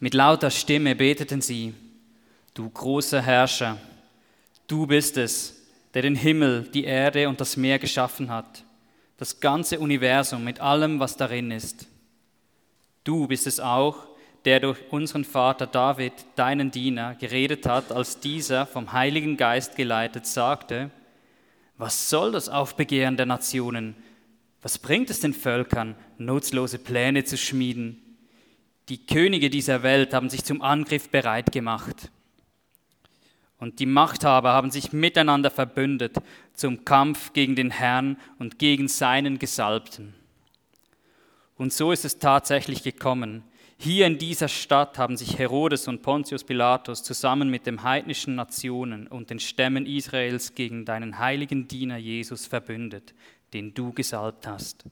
Mit lauter Stimme beteten sie, du großer Herrscher, du bist es, der den Himmel, die Erde und das Meer geschaffen hat, das ganze Universum mit allem, was darin ist. Du bist es auch, der durch unseren Vater David, deinen Diener, geredet hat, als dieser vom Heiligen Geist geleitet sagte, was soll das Aufbegehren der Nationen? Was bringt es den Völkern, nutzlose Pläne zu schmieden? Die Könige dieser Welt haben sich zum Angriff bereit gemacht. Und die Machthaber haben sich miteinander verbündet zum Kampf gegen den Herrn und gegen seinen Gesalbten. Und so ist es tatsächlich gekommen. Hier in dieser Stadt haben sich Herodes und Pontius Pilatus zusammen mit den heidnischen Nationen und den Stämmen Israels gegen deinen heiligen Diener Jesus verbündet, den du gesalbt hast.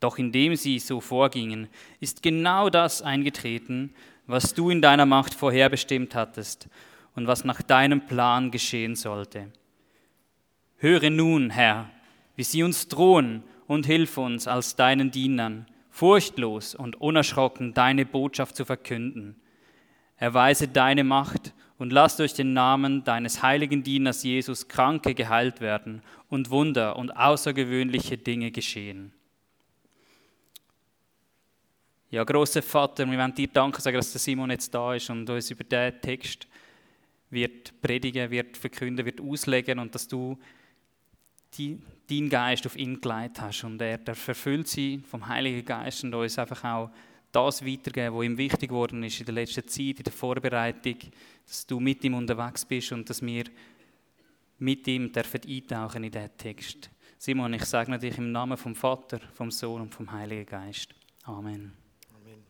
Doch indem sie so vorgingen, ist genau das eingetreten, was du in deiner Macht vorherbestimmt hattest und was nach deinem Plan geschehen sollte. Höre nun, Herr, wie sie uns drohen und hilf uns als deinen Dienern, furchtlos und unerschrocken deine Botschaft zu verkünden. Erweise deine Macht und lass durch den Namen deines heiligen Dieners Jesus Kranke geheilt werden und Wunder und außergewöhnliche Dinge geschehen. Ja, großer Vater, wir wollen dir danken sagen, dass der Simon jetzt da ist und uns über diesen Text wird predigen, wird verkünden, wird auslegen und dass du die, deinen Geist auf ihn geleitet hast und er darf verfüllt sein vom Heiligen Geist und uns einfach auch das weitergeben, was ihm wichtig geworden ist in der letzten Zeit, in der Vorbereitung, dass du mit ihm unterwegs bist und dass wir mit ihm dürfen eintauchen in diesen Text. Simon, ich sage dich im Namen vom Vater, vom Sohn und vom Heiligen Geist. Amen. Amen.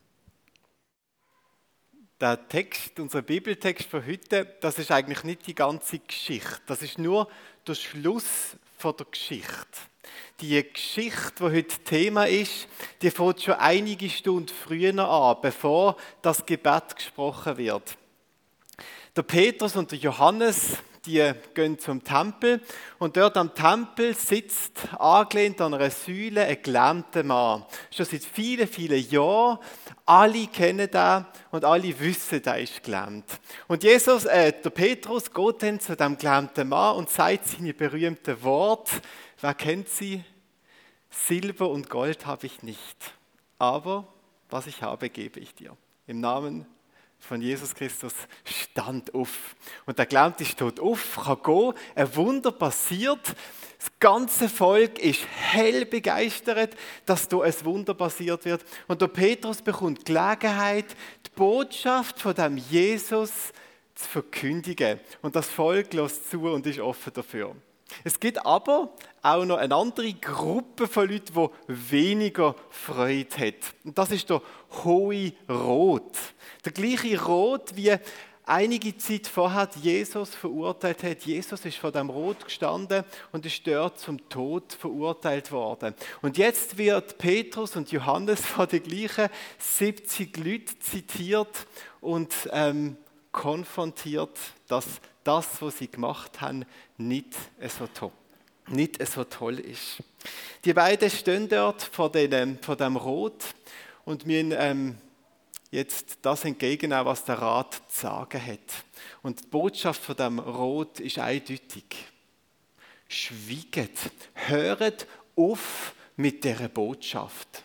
Der Text, unser Bibeltext für heute, das ist eigentlich nicht die ganze Geschichte. Das ist nur der Schluss von der Geschichte. Die Geschichte, die heute Thema ist, die fängt schon einige Stunden früher an, bevor das Gebet gesprochen wird. Der Petrus und der Johannes, die gehen zum Tempel und dort am Tempel sitzt angelehnt an einer Säule ein gelähmter Mann. Schon seit vielen, vielen Jahren. Alle kennen den und alle wissen, der ist gelähmt. Und Jesus, äh, der Petrus geht dann zu dem gelähmten Mann und sagt seine berühmten Worte. Wer kennt sie? Silber und Gold habe ich nicht, aber was ich habe, gebe ich dir. Im Namen von Jesus Christus stand auf. Und der Gelähmte steht auf, kann gehen, ein Wunder passiert. Das ganze Volk ist hell begeistert, dass da ein Wunder passiert wird. Und der Petrus bekommt Gelegenheit, die Botschaft von dem Jesus zu verkündigen. Und das Volk lässt zu und ist offen dafür. Es gibt aber auch noch eine andere Gruppe von Leuten, die weniger Freude hat. Und das ist der hohe Rot. Der gleiche Rot, wie einige Zeit vorher Jesus verurteilt hat. Jesus ist vor dem Rot gestanden und ist dort zum Tod verurteilt worden. Und jetzt wird Petrus und Johannes von den gleichen 70 Leuten zitiert und ähm, konfrontiert, dass das, was sie gemacht haben, nicht so top nicht so toll ist. Die beiden stehen dort vor dem, vor dem Rot und müssen ähm, jetzt das entgegennehmen, was der Rat zu sagen hat. Und die Botschaft von dem Rot ist eindeutig. Schwieget, hört auf mit der Botschaft.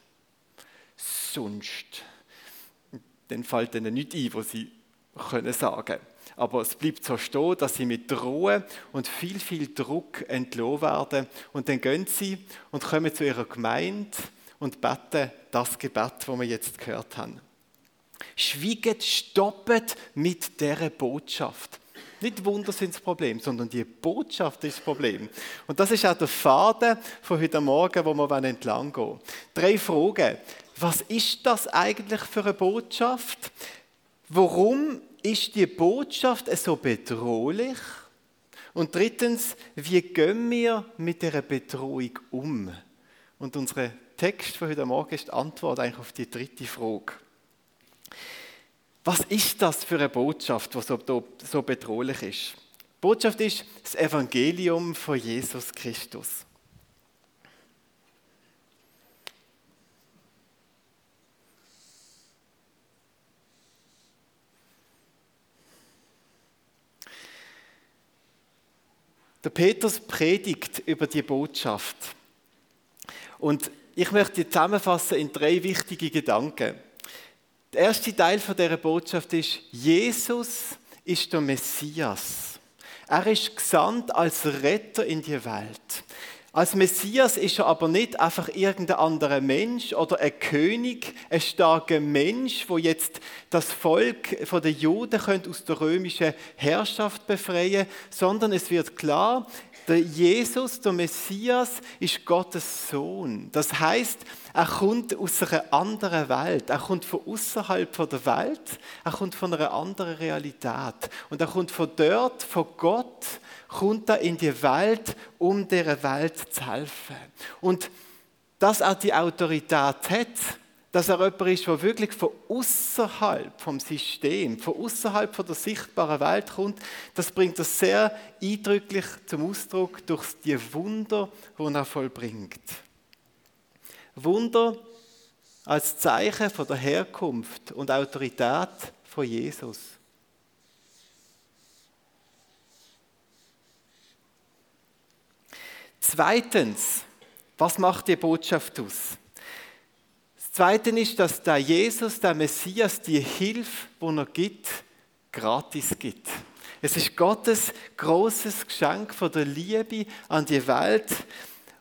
Sonst, dann fällt ihnen nicht ein, was sie können sagen aber es bleibt so stehen, dass sie mit Drohen und viel, viel Druck entlohnt werden. Und dann gehen sie und kommen zu ihrer Gemeinde und beten das Gebet, das wir jetzt gehört haben. Schwieget, stoppet mit der Botschaft. Nicht Wunder sind das Problem, sondern die Botschaft ist das Problem. Und das ist auch der Faden von heute Morgen, wo wir entlang gehen Drei Fragen. Was ist das eigentlich für eine Botschaft? Warum ist die Botschaft so bedrohlich? Und drittens, wie gehen wir mit der Bedrohung um? Und unser Text von heute Morgen ist die Antwort eigentlich auf die dritte Frage. Was ist das für eine Botschaft, die so, so bedrohlich ist? Die Botschaft ist das Evangelium von Jesus Christus. Der Petrus predigt über die Botschaft. Und ich möchte die zusammenfassen in drei wichtige Gedanken. Der erste Teil von dieser Botschaft ist, Jesus ist der Messias. Er ist gesandt als Retter in die Welt. Als Messias ist er aber nicht einfach irgendein anderer Mensch oder ein König, ein starker Mensch, wo jetzt das Volk der Juden aus der römischen Herrschaft befreien, sondern es wird klar, der Jesus, der Messias, ist Gottes Sohn. Das heißt, er kommt aus einer anderen Welt. Er kommt von außerhalb der Welt. Er kommt von einer anderen Realität. Und er kommt von dort, von Gott, kommt er in die Welt, um der Welt zu helfen. Und dass er die Autorität hat, dass er jemand ist, der wirklich von außerhalb vom System, von außerhalb der sichtbaren Welt kommt, das bringt er sehr eindrücklich zum Ausdruck durch die Wunder, die er vollbringt. Wunder als Zeichen von der Herkunft und Autorität von Jesus. Zweitens, was macht die Botschaft aus? Zweite ist, dass der Jesus, der Messias, die Hilfe, die er gibt, gratis gibt. Es ist Gottes großes Geschenk von der Liebe an die Welt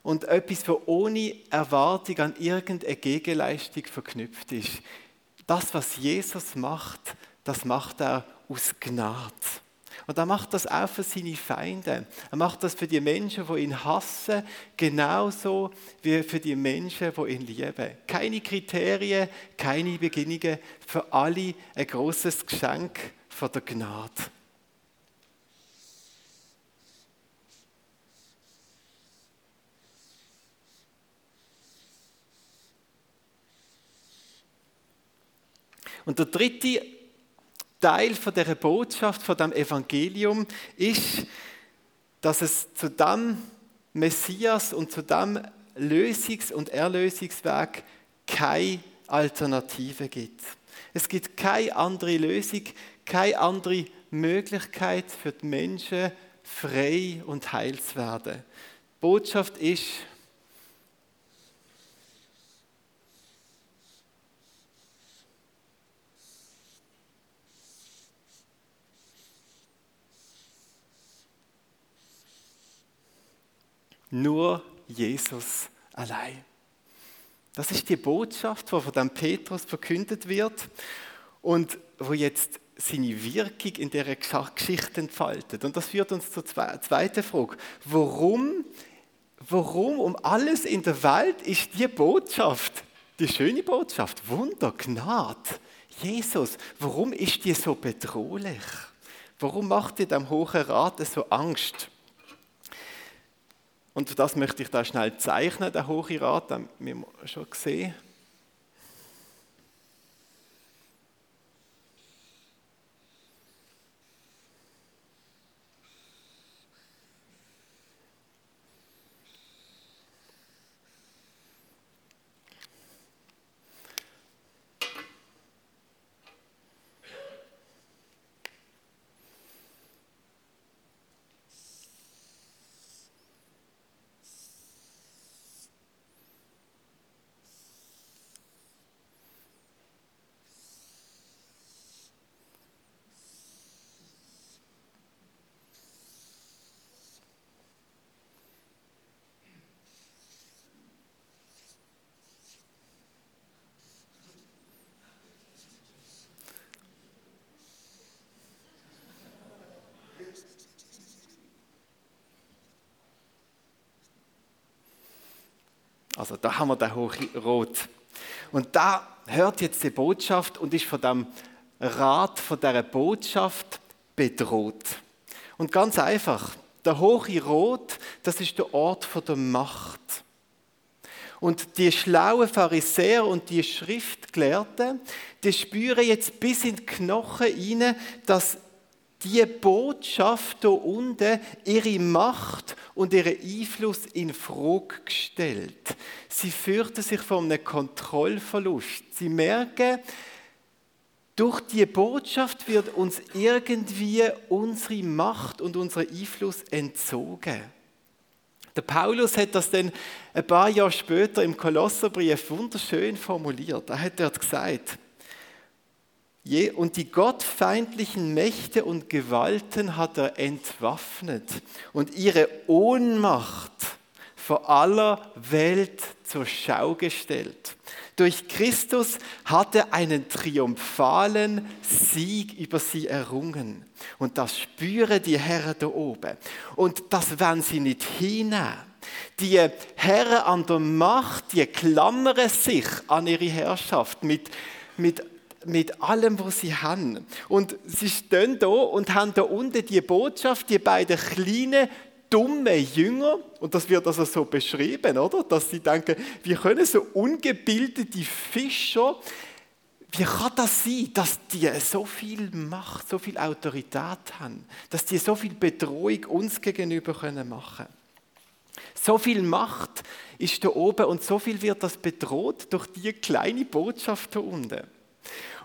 und etwas, das ohne Erwartung an irgendeine Gegenleistung verknüpft ist. Das, was Jesus macht, das macht er aus Gnade. Und er macht das auch für seine Feinde. Er macht das für die Menschen, die ihn hassen, genauso wie für die Menschen, die ihn lieben. Keine Kriterien, keine Beginnungen, für alle ein großes Geschenk von der Gnade. Und der dritte Teil von der Botschaft, von dem Evangelium ist, dass es zu dem Messias und zu dem Lösungs- und Erlösungsweg keine Alternative gibt. Es gibt keine andere Lösung, keine andere Möglichkeit für die Menschen, frei und heil zu werden. Die Botschaft ist, Nur Jesus allein. Das ist die Botschaft, die von dem Petrus verkündet wird und wo jetzt seine Wirkung in der Geschichte entfaltet. Und das führt uns zur zweiten Frage. Warum, warum um alles in der Welt ist die Botschaft, die schöne Botschaft, Wunder, Gnade, Jesus, warum ist die so bedrohlich? Warum macht die dem Hohen Rat so Angst? Und das möchte ich da schnell zeichnen, der Hohe Rat, haben wir schon gesehen. Also da haben wir den Hochrot. Und da hört jetzt die Botschaft und ist von dem Rat, von dieser Botschaft bedroht. Und ganz einfach, der hohe Rot, das ist der Ort der Macht. Und die schlauen Pharisäer und die Schriftgelehrten, die spüren jetzt bis in die Knochen hinein, dass die Botschaft hier unten ihre Macht und ihren Einfluss in Frage gestellt. Sie fürchten sich vor einem Kontrollverlust. Sie merken, Durch die Botschaft wird uns irgendwie unsere Macht und unser Einfluss entzogen. Der Paulus hat das dann ein paar Jahre später im Kolosserbrief wunderschön formuliert. Er hat dort gesagt, und die gottfeindlichen Mächte und Gewalten hat er entwaffnet und ihre Ohnmacht vor aller Welt zur Schau gestellt. Durch Christus hat er einen triumphalen Sieg über sie errungen. Und das spüren die Herren da oben. Und das werden sie nicht hinnehmen. Die Herren an der Macht, die klammern sich an ihre Herrschaft mit, mit mit allem, was sie haben. Und sie stehen da und haben da unten die Botschaft, die beiden kleinen dumme Jünger, und das wird also so beschrieben, oder? Dass sie denken, wie können so ungebildete Fischer, wie kann das sein, dass die so viel Macht, so viel Autorität haben, dass die so viel Bedrohung uns gegenüber können machen? So viel Macht ist da oben und so viel wird das bedroht durch die kleine Botschaft da unten.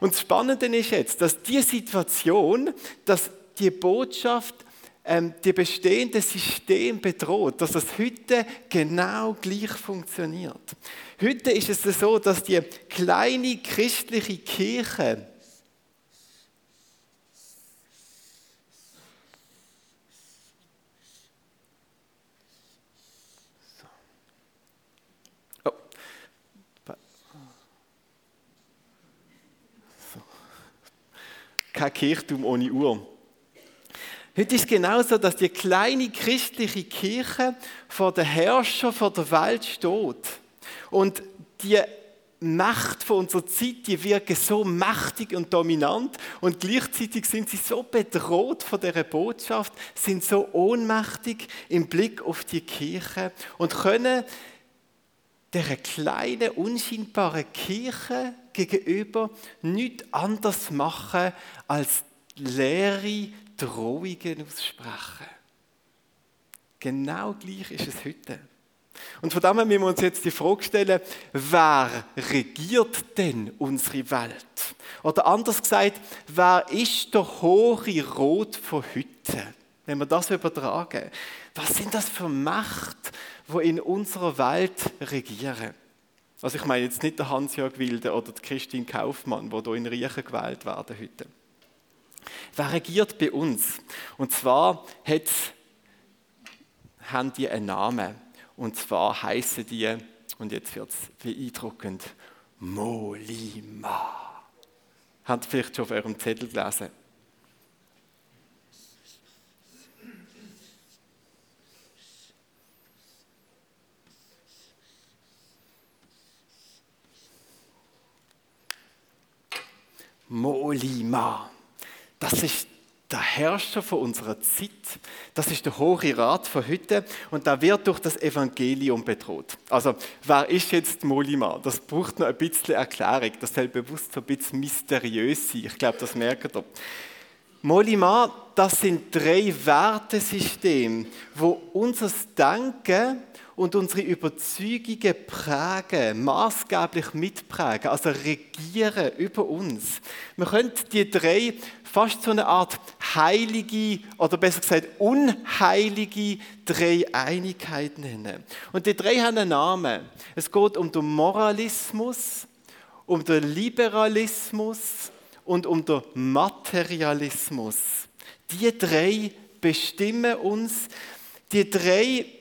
Und das Spannende ist jetzt, dass die Situation, dass die Botschaft ähm, die bestehende System bedroht, dass das heute genau gleich funktioniert. Heute ist es so, dass die kleine christliche Kirche kein Kirchtum ohne Uhr. Heute ist es genauso, dass die kleine christliche Kirche vor der Herrscher vor der Welt steht. Und die Macht von unserer Zeit, die wirken so mächtig und dominant und gleichzeitig sind sie so bedroht von der Botschaft, sind so ohnmächtig im Blick auf die Kirche und können der kleinen, unscheinbaren Kirche gegenüber nichts anders machen als leere Drohungen aussprechen. Genau gleich ist es heute. Und von dem müssen wir uns jetzt die Frage stellen, wer regiert denn unsere Welt? Oder anders gesagt, wer ist der hohe Rot von heute? Wenn wir das übertragen, was sind das für Mächte, die in unserer Welt regieren? Also ich meine jetzt nicht der Hans-Jörg Wilde oder die Christine Kaufmann, die hier in Riechen gewählt werden heute. Wer regiert bei uns? Und zwar haben die einen Namen. Und zwar heißen die, und jetzt wird es beeindruckend, Molima. Habt ihr vielleicht schon auf eurem Zettel gelesen? Molima. Das ist der Herrscher von unserer Zeit. Das ist der Hohe Rat von heute und da wird durch das Evangelium bedroht. Also, wer ist jetzt Molima? Das braucht noch ein bisschen Erklärung. Das soll bewusst so ein bisschen mysteriös sein. Ich glaube, das merkt ihr. Molima, das sind drei Wertesysteme, wo unser Denken und unsere Überzeugungen prägen, maßgeblich mitprägen, also regieren über uns. Man könnte die drei fast so eine Art heilige oder besser gesagt unheilige Dreieinigkeit nennen. Und die drei haben einen Namen. Es geht um den Moralismus, um den Liberalismus und um den Materialismus. Die drei bestimmen uns. Die drei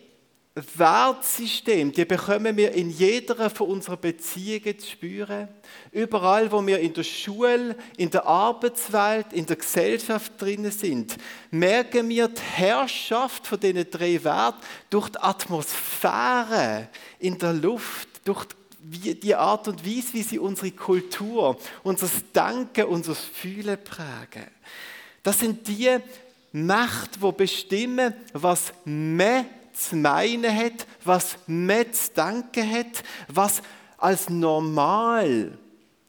Wertsystem, die bekommen wir in jeder von unseren Beziehungen zu spüren. Überall, wo wir in der Schule, in der Arbeitswelt, in der Gesellschaft drinnen sind, merken wir die Herrschaft von diesen drei Werten durch die Atmosphäre in der Luft, durch die Art und Weise, wie sie unsere Kultur, unser Denken, unser Fühlen prägen. Das sind die Mächte, die bestimmen, was mehr zu meinen hat, was man zu denken hat, was als normal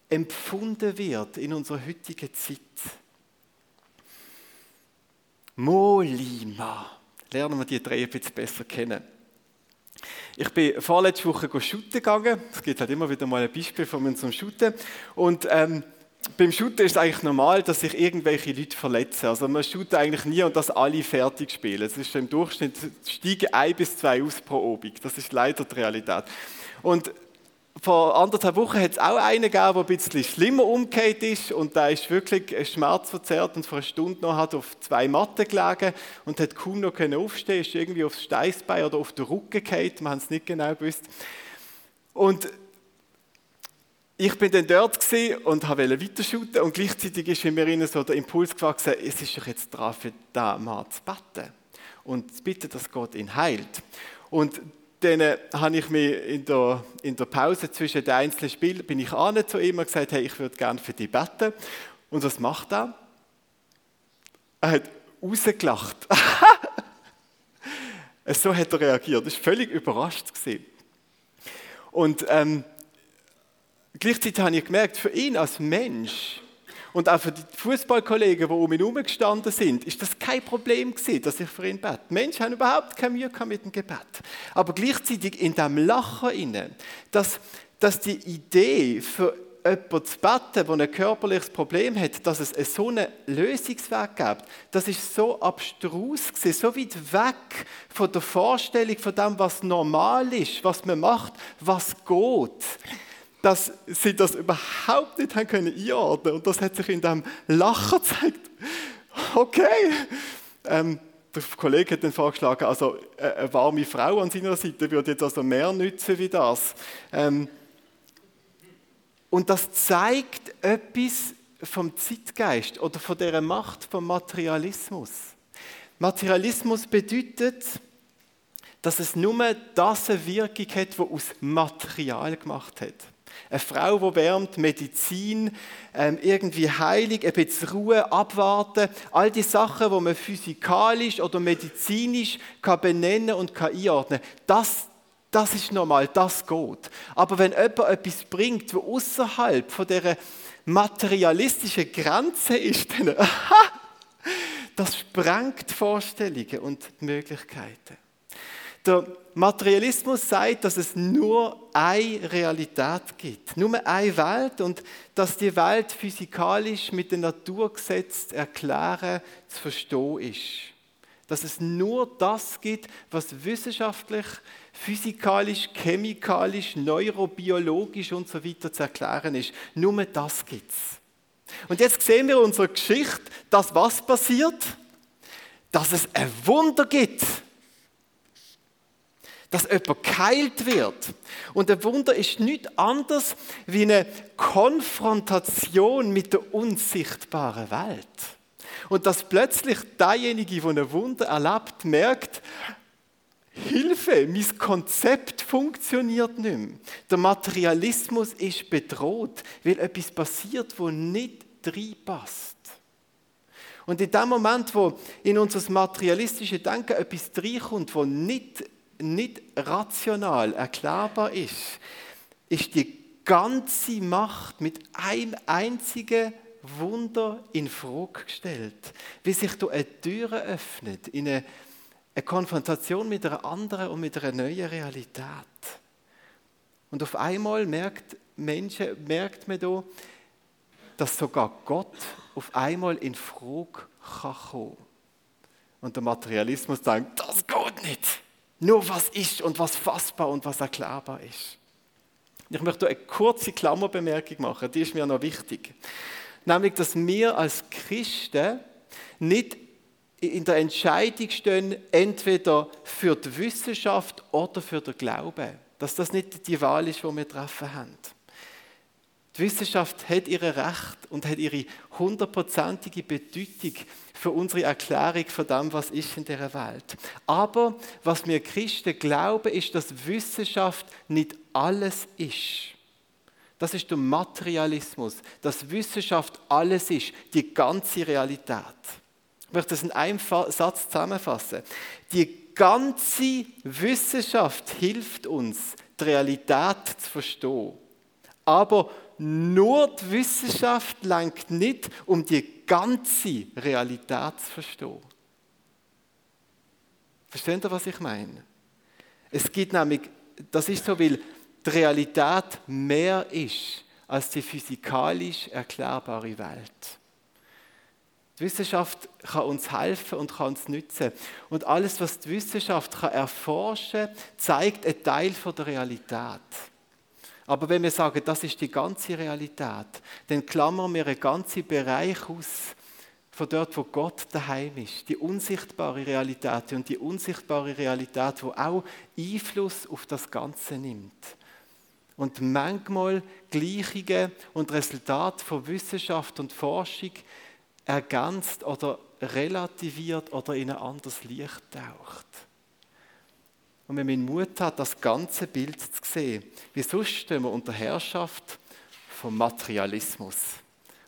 empfunden wird in unserer heutigen Zeit. Molima. Lernen wir die drei ein bisschen besser kennen. Ich bin vorletzte Woche shooten gegangen. Es gibt halt immer wieder mal ein Beispiel von mir zum Shooten. Und ähm, beim Shooten ist es eigentlich normal, dass sich irgendwelche Leute verletzen. Also man shootet eigentlich nie und dass alle fertig spielen. Es ist im Durchschnitt steigen ein bis zwei aus pro Obig. Das ist leider die Realität. Und vor anderthalb Wochen hat es auch einen gegeben, der ein bisschen schlimmer umgekehrt ist und der ist wirklich schmerzverzerrt und vor einer Stunde noch hat auf zwei Matten gelegen und hat kaum noch aufstehen ist irgendwie aufs Steißbein oder auf den Rücken gefallen, wir haben es nicht genau gewusst. Und ich bin dann dort und wollte weiterschuten und gleichzeitig ist in mir so der Impuls gewachsen, es ist doch jetzt dran für diesen Mann zu beten und zu bitten, dass Gott ihn heilt. Und dann äh, habe ich mich in der, in der Pause zwischen den einzelnen Spielen, bin ich an zu ihm und gesagt, hey, ich würde gerne für dich beten. Und was macht er? Er hat rausgelacht. so hat er reagiert. Das war völlig überrascht. Und ähm, gleichzeitig habe ich gemerkt, für ihn als Mensch und auch für die Fußballkollegen, die um ihn herum gestanden sind, ist das kein Problem gewesen, dass ich für ihn bete. Menschen haben überhaupt keine Mühe mit dem Gebet. Aber gleichzeitig in dem Lachen inne, dass, dass die Idee für jemanden zu beten, der ein körperliches Problem hat, dass es so einen Lösungsweg gibt, das ist so abstrus gewesen, so weit weg von der Vorstellung von dem, was normal ist, was man macht, was geht dass sie das überhaupt nicht haben können einordnen und das hat sich in dem Lachen gezeigt. Okay. Ähm, der Kollege hat dann vorgeschlagen, also äh, eine warme Frau an seiner Seite würde jetzt also mehr nützen wie das. Ähm, und das zeigt etwas vom Zeitgeist oder von der Macht vom Materialismus. Materialismus bedeutet, dass es nur das eine Wirkung hat, die aus Material gemacht hat. Eine Frau, die wärmt, Medizin, ähm, irgendwie heilig, ein bisschen Ruhe, abwarten. All die Sachen, die man physikalisch oder medizinisch kann benennen und kann einordnen das, das ist normal, das geht. Aber wenn jemand etwas bringt, was außerhalb von dieser materialistischen Grenze ist, dann, das sprengt Vorstellungen und Möglichkeiten. Der Materialismus sagt, dass es nur eine Realität gibt, nur eine Welt und dass die Welt physikalisch mit den Naturgesetzen erklären zu verstehen ist. Dass es nur das gibt, was wissenschaftlich, physikalisch, chemikalisch, neurobiologisch und so weiter zu erklären ist. Nur das gibt es. Und jetzt sehen wir in unserer Geschichte, dass was passiert? Dass es ein Wunder gibt dass jemand geheilt wird. Und der Wunder ist nichts anderes wie eine Konfrontation mit der unsichtbaren Welt. Und dass plötzlich derjenige, der ein Wunder erlebt, merkt, Hilfe, mein Konzept funktioniert nicht mehr. Der Materialismus ist bedroht, weil etwas passiert, wo nicht reinpasst. Und in dem Moment, wo in unser materialistisches Denken etwas reinkommt, wo nicht nicht rational erklärbar ist, ist die ganze Macht mit einem einzigen Wunder in Frage gestellt. Wie sich da eine Tür öffnet in eine, eine Konfrontation mit einer anderen und mit einer neuen Realität. Und auf einmal merkt, Menschen, merkt man da, dass sogar Gott auf einmal in Frage kann kommen. Und der Materialismus denkt, das geht nicht. Nur was ist und was fassbar und was erklärbar ist. Ich möchte eine kurze Klammerbemerkung machen, die ist mir noch wichtig. Nämlich, dass wir als Christen nicht in der Entscheidung stehen, entweder für die Wissenschaft oder für den Glauben. Dass das nicht die Wahl ist, die wir treffen haben. Die Wissenschaft hat ihre Recht und hat ihre hundertprozentige Bedeutung für unsere Erklärung von dem, was ist in der Welt. Aber was wir Christen glauben, ist, dass Wissenschaft nicht alles ist. Das ist der Materialismus, dass Wissenschaft alles ist, die ganze Realität. Ich möchte das in einem Satz zusammenfassen. Die ganze Wissenschaft hilft uns, die Realität zu verstehen. Aber nur die Wissenschaft langt nicht, um die ganze Realität zu verstehen. Versteht ihr, was ich meine? Es gibt nämlich, das ist so, weil die Realität mehr ist als die physikalisch erklärbare Welt. Die Wissenschaft kann uns helfen und kann uns nützen. Und alles, was die Wissenschaft kann erforschen kann, zeigt einen Teil der Realität. Aber wenn wir sagen, das ist die ganze Realität, dann klammern wir einen ganzen Bereich aus, von dort, wo Gott daheim ist. Die unsichtbare Realität und die unsichtbare Realität, wo auch Einfluss auf das Ganze nimmt. Und manchmal Gleichungen und Resultate von Wissenschaft und Forschung ergänzt oder relativiert oder in ein anderes Licht taucht. Und wenn man Mut hat, das ganze Bild zu sehen, wie sonst stehen wir unter Herrschaft vom Materialismus.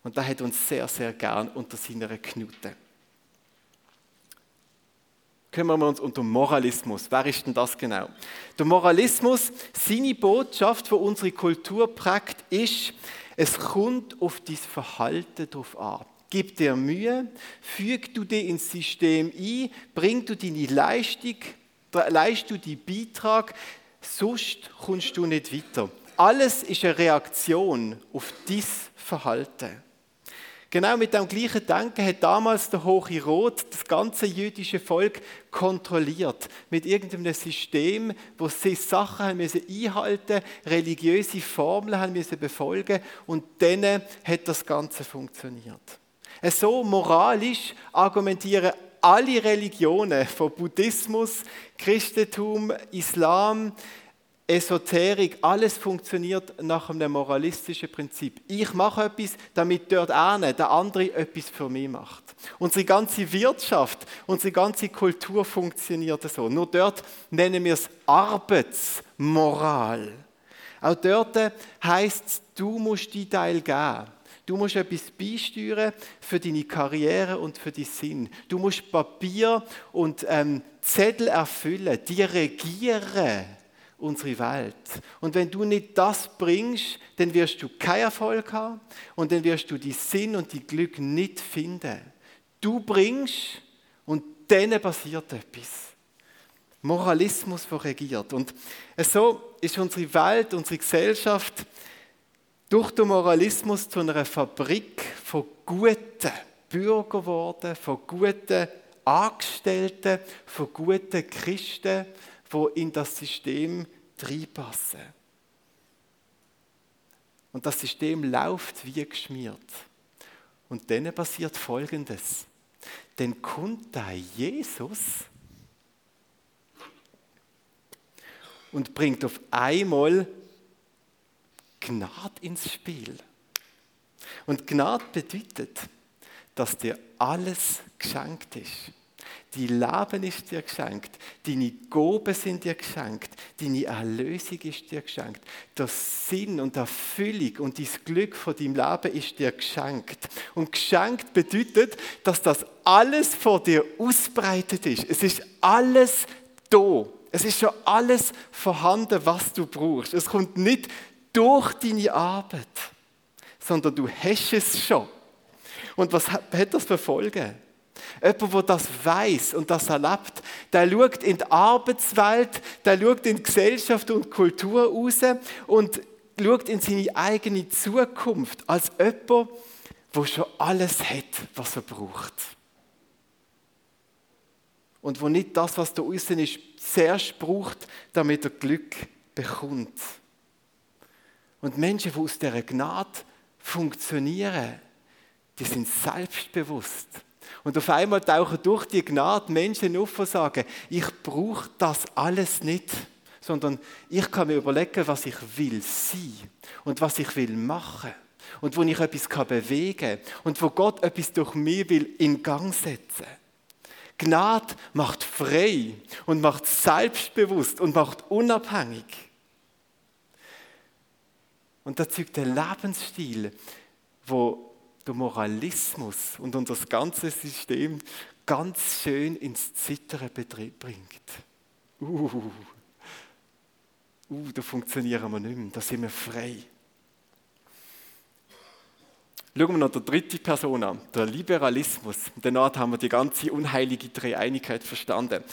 Und da hat uns sehr, sehr gern unter seiner Knute. Kümmern wir uns unter Moralismus. Wer ist denn das genau? Der Moralismus, seine Botschaft, die unsere Kultur prägt, ist, es kommt auf dein Verhalten drauf an. Gib dir Mühe, füg du dich ins System ein, bring du deine Leistung, leist du deinen Beitrag, sonst kommst du nicht weiter. Alles ist eine Reaktion auf dein Verhalten. Genau mit dem gleichen Denken hat damals der Hohe Rot das ganze jüdische Volk kontrolliert. Mit irgendeinem System, wo sie Sachen haben müssen einhalten religiöse Formeln haben müssen befolgen und dann hat das Ganze funktioniert. So moralisch argumentieren alle Religionen, von Buddhismus, Christentum, Islam, Esoterik, alles funktioniert nach einem moralistischen Prinzip. Ich mache etwas, damit dort eine, der andere etwas für mich macht. Unsere ganze Wirtschaft, unsere ganze Kultur funktioniert so. Nur dort nennen wir es Arbeitsmoral. Auch dort heißt es, du musst die Teil geben. Du musst etwas beisteuern für deine Karriere und für deinen Sinn. Du musst Papier und ähm, Zettel erfüllen, die regieren unsere Welt. Und wenn du nicht das bringst, dann wirst du keinen Erfolg haben und dann wirst du die Sinn und die Glück nicht finden. Du bringst und dann passiert etwas. Moralismus, der regiert. Und so ist unsere Welt, unsere Gesellschaft durch den Moralismus zu einer Fabrik von guten Bürgern geworden, von guten Angestellten, von guten Christen, die in das System reinpassen. Und das System läuft wie geschmiert. Und dann passiert Folgendes. Dann kommt da Jesus und bringt auf einmal Gnade ins Spiel. Und Gnade bedeutet, dass dir alles geschenkt ist. Die Leben ist dir geschenkt, deine Goben sind dir geschenkt, deine Erlösung ist dir geschenkt, der Sinn und Erfüllung und das Glück von deinem Leben ist dir geschenkt. Und geschenkt bedeutet, dass das alles vor dir ausbreitet ist. Es ist alles da. Es ist schon alles vorhanden, was du brauchst. Es kommt nicht durch deine Arbeit, sondern du hast es schon. Und was hat das für Folgen? Jemand, der das weiß und das erlebt, der schaut in die Arbeitswelt, der schaut in die Gesellschaft und Kultur raus und schaut in seine eigene Zukunft als jemand, der schon alles hat, was er braucht. Und wo nicht das, was da außen ist, zuerst braucht, damit er Glück bekommt. Und Menschen, die aus dieser Gnade funktionieren, die sind selbstbewusst. Und auf einmal tauchen durch die Gnade Menschen auf und sagen, ich brauche das alles nicht, sondern ich kann mir überlegen, was ich will sein und was ich will machen und wo ich etwas kann bewegen und wo Gott etwas durch mich will in Gang setzen. Gnade macht frei und macht selbstbewusst und macht unabhängig. Und das zeugt der Lebensstil, wo der Moralismus und unser ganzes System ganz schön ins Zittern bringt. Uh, uh, da funktionieren wir nicht mehr, da sind wir frei. Schauen wir noch die dritte Person an, der Liberalismus. Danach haben wir die ganze unheilige Dreieinigkeit verstanden.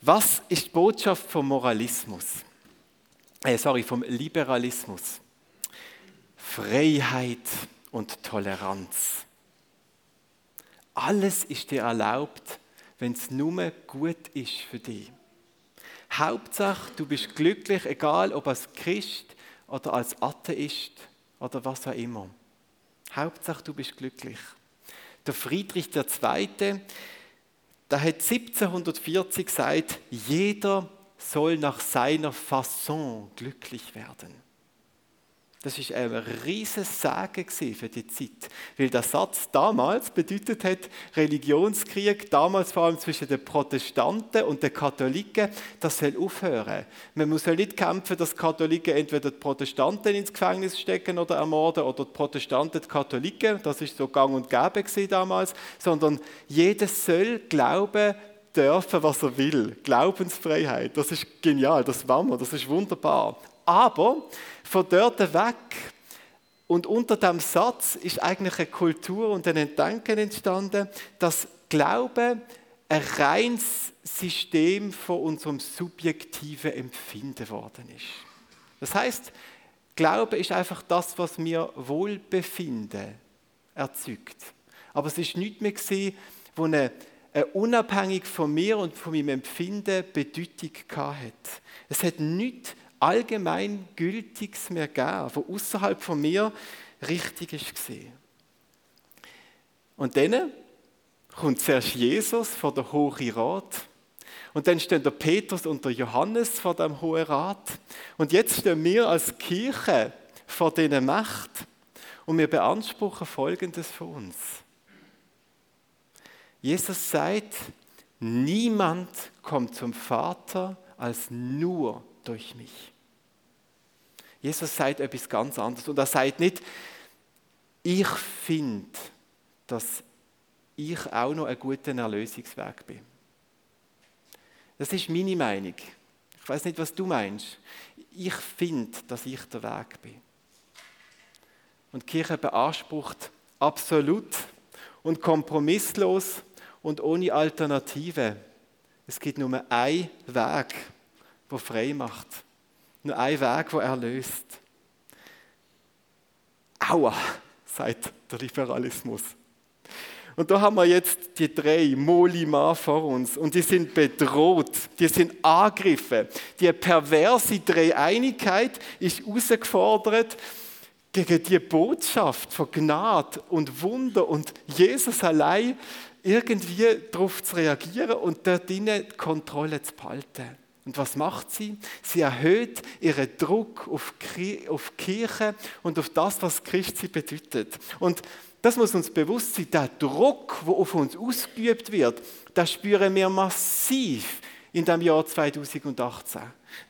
Was ist die Botschaft vom Moralismus? Äh, sorry, vom Liberalismus. Freiheit und Toleranz. Alles ist dir erlaubt, wenn es nur gut ist für dich. Hauptsache, du bist glücklich, egal ob als Christ oder als Atheist oder was auch immer. Hauptsache, du bist glücklich. Der Friedrich II., der hat 1740 gesagt, jeder soll nach seiner Fasson glücklich werden. Das ist ein riesiges Sagen für die Zeit, weil der Satz damals bedeutet hat, Religionskrieg, damals vor allem zwischen den Protestanten und den Katholiken, das soll aufhören. Man muss ja nicht kämpfen, dass Katholiken entweder die Protestanten ins Gefängnis stecken oder ermorden oder die Protestanten die Katholiken, das ist so gang und gäbe damals, sondern jeder soll glauben, dürfen, was er will. Glaubensfreiheit, das ist genial, das wir, das ist wunderbar. Aber von dort weg und unter dem Satz ist eigentlich eine Kultur und ein Denken entstanden, dass Glaube ein reines System von unserem subjektiven Empfinden worden ist. Das heißt, Glaube ist einfach das, was mir Wohlbefinden erzeugt. Aber es ist nicht mehr gewesen, wo eine, eine unabhängig von mir und von meinem Empfinden Bedeutung hatte. Es hat nichts allgemein Gültiges mehr geben, wo außerhalb von mir richtig gesehen. Und dann kommt zuerst Jesus vor der Hohe Rat. Und dann stehen der Petrus und der Johannes vor dem Hohen Rat. Und jetzt stehen wir als Kirche vor diesen Macht und wir beanspruchen Folgendes für uns. Jesus sagt, niemand kommt zum Vater als nur durch mich. Jesus sagt etwas ganz anderes. Und er sagt nicht, ich finde, dass ich auch noch ein guter Erlösungsweg bin. Das ist meine Meinung. Ich weiß nicht, was du meinst. Ich finde, dass ich der Weg bin. Und die Kirche beansprucht absolut und kompromisslos und ohne Alternative. Es gibt nur einen Weg der frei macht. Nur ein Weg, der erlöst. Aua, sagt der Liberalismus. Und da haben wir jetzt die drei Molima vor uns und die sind bedroht, die sind angegriffen. Die perverse Dreieinigkeit ist herausgefordert gegen die Botschaft von Gnade und Wunder und Jesus allein irgendwie darauf zu reagieren und dort die Kontrolle zu behalten. Und was macht sie? Sie erhöht ihren Druck auf Kirche und auf das, was Christi bedeutet. Und das muss uns bewusst sein, der Druck, der auf uns ausgeübt wird, das spüren wir massiv in dem Jahr 2018.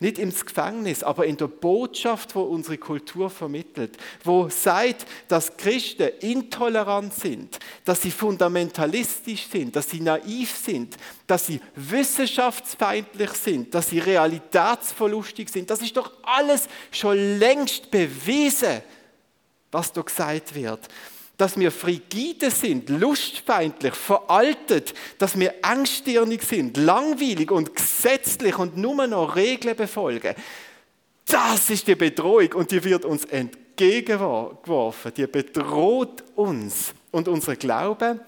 Nicht ins Gefängnis, aber in der Botschaft, wo unsere Kultur vermittelt, wo sagt, dass Christen intolerant sind, dass sie fundamentalistisch sind, dass sie naiv sind, dass sie wissenschaftsfeindlich sind, dass sie realitätsverlustig sind. Das ist doch alles schon längst bewiesen, was da gesagt wird dass wir frigide sind, lustfeindlich, veraltet, dass wir engstirnig sind, langweilig und gesetzlich und nur noch Regeln befolgen. Das ist die Bedrohung und die wird uns entgegengeworfen. Die bedroht uns und unser Glauben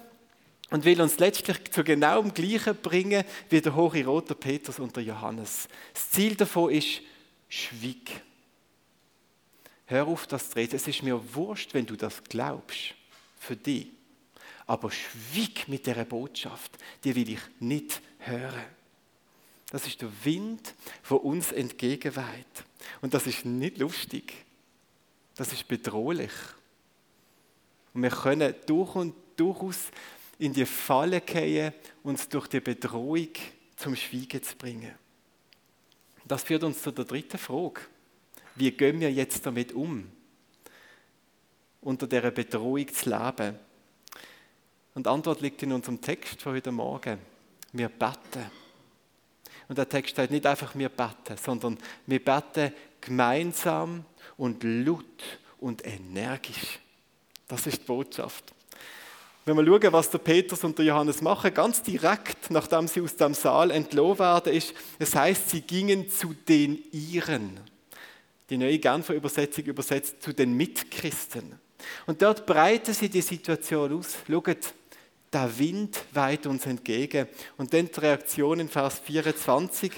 und will uns letztlich zu genau dem Gleichen bringen wie der hohe Roter Petrus und der Johannes. Das Ziel davon ist, schwieg. Hör auf, das zu reden. Es ist mir wurscht, wenn du das glaubst für dich. Aber schwieg mit der Botschaft, die will ich nicht hören. Das ist der Wind, der uns entgegenweht. Und das ist nicht lustig. Das ist bedrohlich. Und wir können durch und durchaus in die Falle gehen, uns durch die Bedrohung zum Schweigen zu bringen. Das führt uns zu der dritten Frage. Wie gehen wir jetzt damit um? Unter dieser Bedrohung zu leben? Und die Antwort liegt in unserem Text von heute Morgen. Wir beten. Und der Text sagt nicht einfach, wir beten, sondern wir beten gemeinsam und laut und energisch. Das ist die Botschaft. Wenn wir schauen, was der Petrus und der Johannes machen, ganz direkt, nachdem sie aus dem Saal entlohnt werden, ist, es heißt, sie gingen zu den Ihren. Die neue Genfer Übersetzung übersetzt zu den Mitchristen. Und dort breiten sie die Situation aus. Schaut, der Wind weht uns entgegen. Und dann die Reaktion in Vers 24.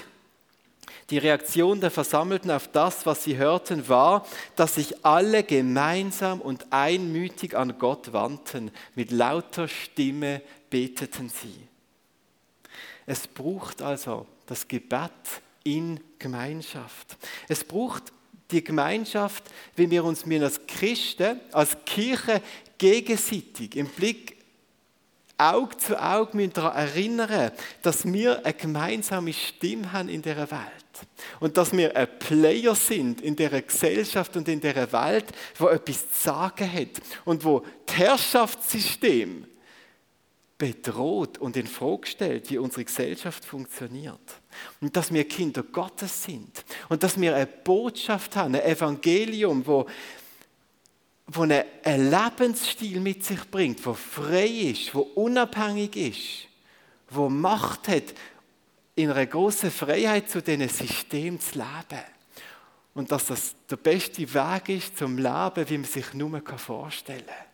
Die Reaktion der Versammelten auf das, was sie hörten, war, dass sich alle gemeinsam und einmütig an Gott wandten. Mit lauter Stimme beteten sie. Es braucht also das Gebet in Gemeinschaft. Es braucht die Gemeinschaft, wie wir uns als Christen, als Kirche gegenseitig im Blick Auge zu Auge müssen daran erinnern, dass wir eine gemeinsame Stimme haben in dieser Welt. Und dass wir ein Player sind in dieser Gesellschaft und in dieser Welt, wo etwas zu sagen hat und wo das Herrschaftssystem bedroht und in Frage stellt, wie unsere Gesellschaft funktioniert. Und dass wir Kinder Gottes sind und dass wir eine Botschaft haben, ein Evangelium, wo wo einen Lebensstil mit sich bringt, wo frei ist, wo unabhängig ist, wo Macht hat, in einer großen Freiheit zu diesem System zu leben. Und dass das der beste Weg ist zum Leben, wie man sich nur vorstellen kann.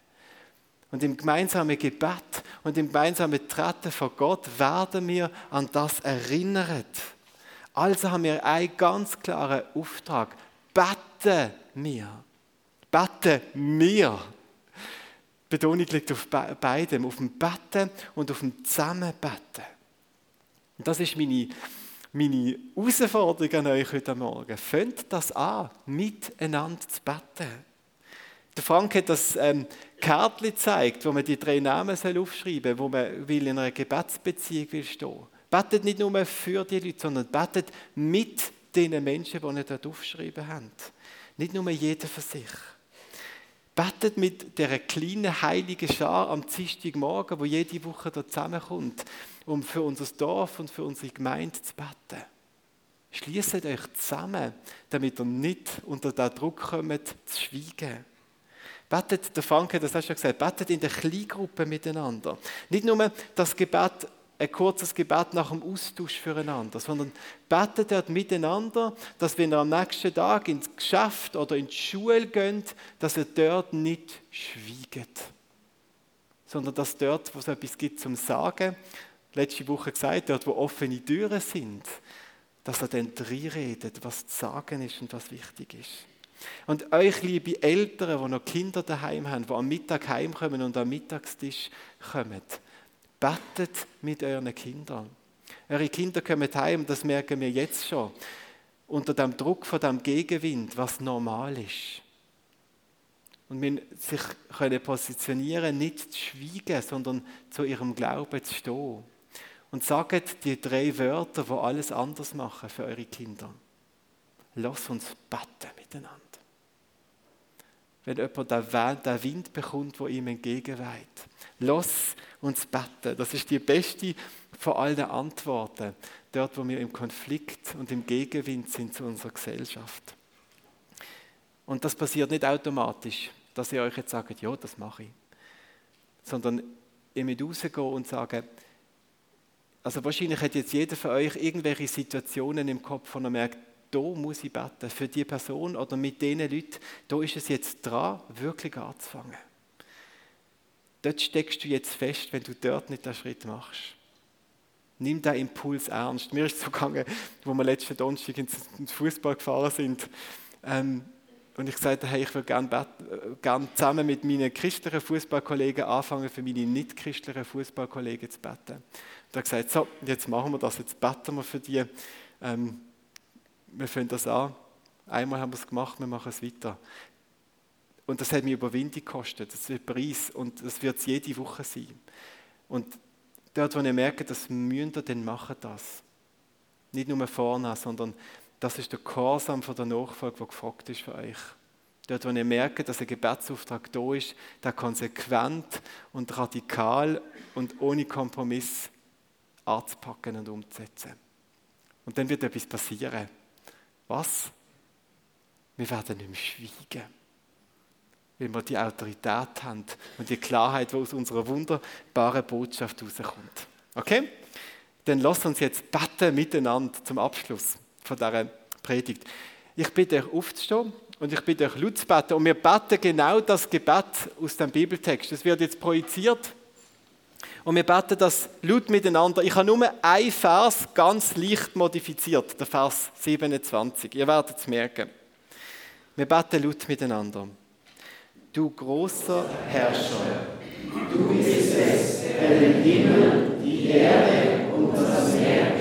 Und im gemeinsamen Gebet und im gemeinsamen Treten vor Gott werden wir an das erinnert. Also haben wir einen ganz klaren Auftrag. Beten wir. Beten wir. Betonung liegt auf beidem, auf dem Beten und auf dem Zusammenbeten. Und das ist meine, meine Herausforderung an euch heute Morgen. Fängt das an, miteinander zu beten. Der Frank hat das ähm, Kärtchen gezeigt, wo man die drei Namen aufschreiben soll, wo man will in einer Gebetsbeziehung will stehen. Betet nicht nur für die Leute, sondern betet mit den Menschen, die ihr dort aufgeschrieben habt. Nicht nur jeder für sich. Betet mit der kleinen heiligen Schar am Dienstagmorgen, wo jede Woche da zusammenkommt, um für unser Dorf und für unsere Gemeinde zu beten. Schließt euch zusammen, damit ihr nicht unter den Druck kommt, zu schweigen. Betet, der Frank hat das auch schon gesagt, betet in der Kleingruppe miteinander. Nicht nur das Gebet ein kurzes Gebet nach dem Austausch füreinander, sondern betet dort miteinander, dass wenn ihr am nächsten Tag ins Geschäft oder in die Schule geht, dass ihr dort nicht schweigt, sondern dass dort, wo es etwas gibt zum Sagen, letzte Woche gesagt, dort, wo offene Türen sind, dass er dann reinredet, was zu sagen ist und was wichtig ist. Und euch, liebe Eltern, die noch Kinder daheim haben, die am Mittag heimkommen und am Mittagstisch kommen, Betet mit euren Kindern. Eure Kinder kommen heim, das merken wir jetzt schon, unter dem Druck von dem Gegenwind, was normal ist. Und wir sich können positionieren, nicht zu schweigen, sondern zu ihrem Glauben zu stehen. Und sagt die drei Wörter, wo alles anders machen für eure Kinder. Lass uns beten miteinander. Wenn jemand den Wind bekommt, wo ihm entgegenweht. Lass uns beten. Das ist die beste von allen Antworten, dort, wo wir im Konflikt und im Gegenwind sind zu unserer Gesellschaft. Und das passiert nicht automatisch, dass ihr euch jetzt sagt, ja, das mache ich. Sondern ihr müsst rausgehen und sagen, also wahrscheinlich hat jetzt jeder von euch irgendwelche Situationen im Kopf, wo er merkt, da muss ich beten, für die Person oder mit diesen Leuten, da ist es jetzt dran, wirklich anzufangen. Dort steckst du jetzt fest, wenn du dort nicht den Schritt machst. Nimm den Impuls ernst. Mir ist es so gegangen, wo wir letzten Donnerstag ins Fußball gefahren sind. Ähm, und ich sagte, hey, ich würde gerne äh, gern zusammen mit meinen christlichen Fußballkollegen anfangen, für meine nicht christlichen Fußballkollegen zu beten. Und er hat gesagt, so, jetzt machen wir das, jetzt beten wir für die. Ähm, wir fangen das an. Einmal haben wir es gemacht, wir machen es weiter. Und das hat mir Überwindung gekostet, das wird Preis und das wird es jede Woche sein. Und dort, wo ihr merkt, das müsst ihr, dann machen das. Nicht nur vorne, sondern das ist der Gehorsam von der Nachfolge, der gefragt ist für euch. Dort, wo ihr merkt, dass ein Gebetsauftrag da ist, der konsequent und radikal und ohne Kompromiss anzupacken und umzusetzen. Und dann wird etwas passieren. Was? Wir werden nicht mehr schweigen, wenn wir die Autorität haben und die Klarheit, die aus unserer wunderbaren Botschaft herauskommt. Okay? Dann lasst uns jetzt beten miteinander zum Abschluss von dieser Predigt. Ich bitte euch aufzustehen und ich bitte euch, Lutz beten. Und wir beten genau das Gebet aus dem Bibeltext. Das wird jetzt projiziert und wir beten das laut miteinander. Ich habe nur einen Vers ganz leicht modifiziert, der Vers 27. Ihr werdet es merken. Wir beten laut miteinander. Du großer Herrscher, du bist es, der den Himmel, die Erde und das Meer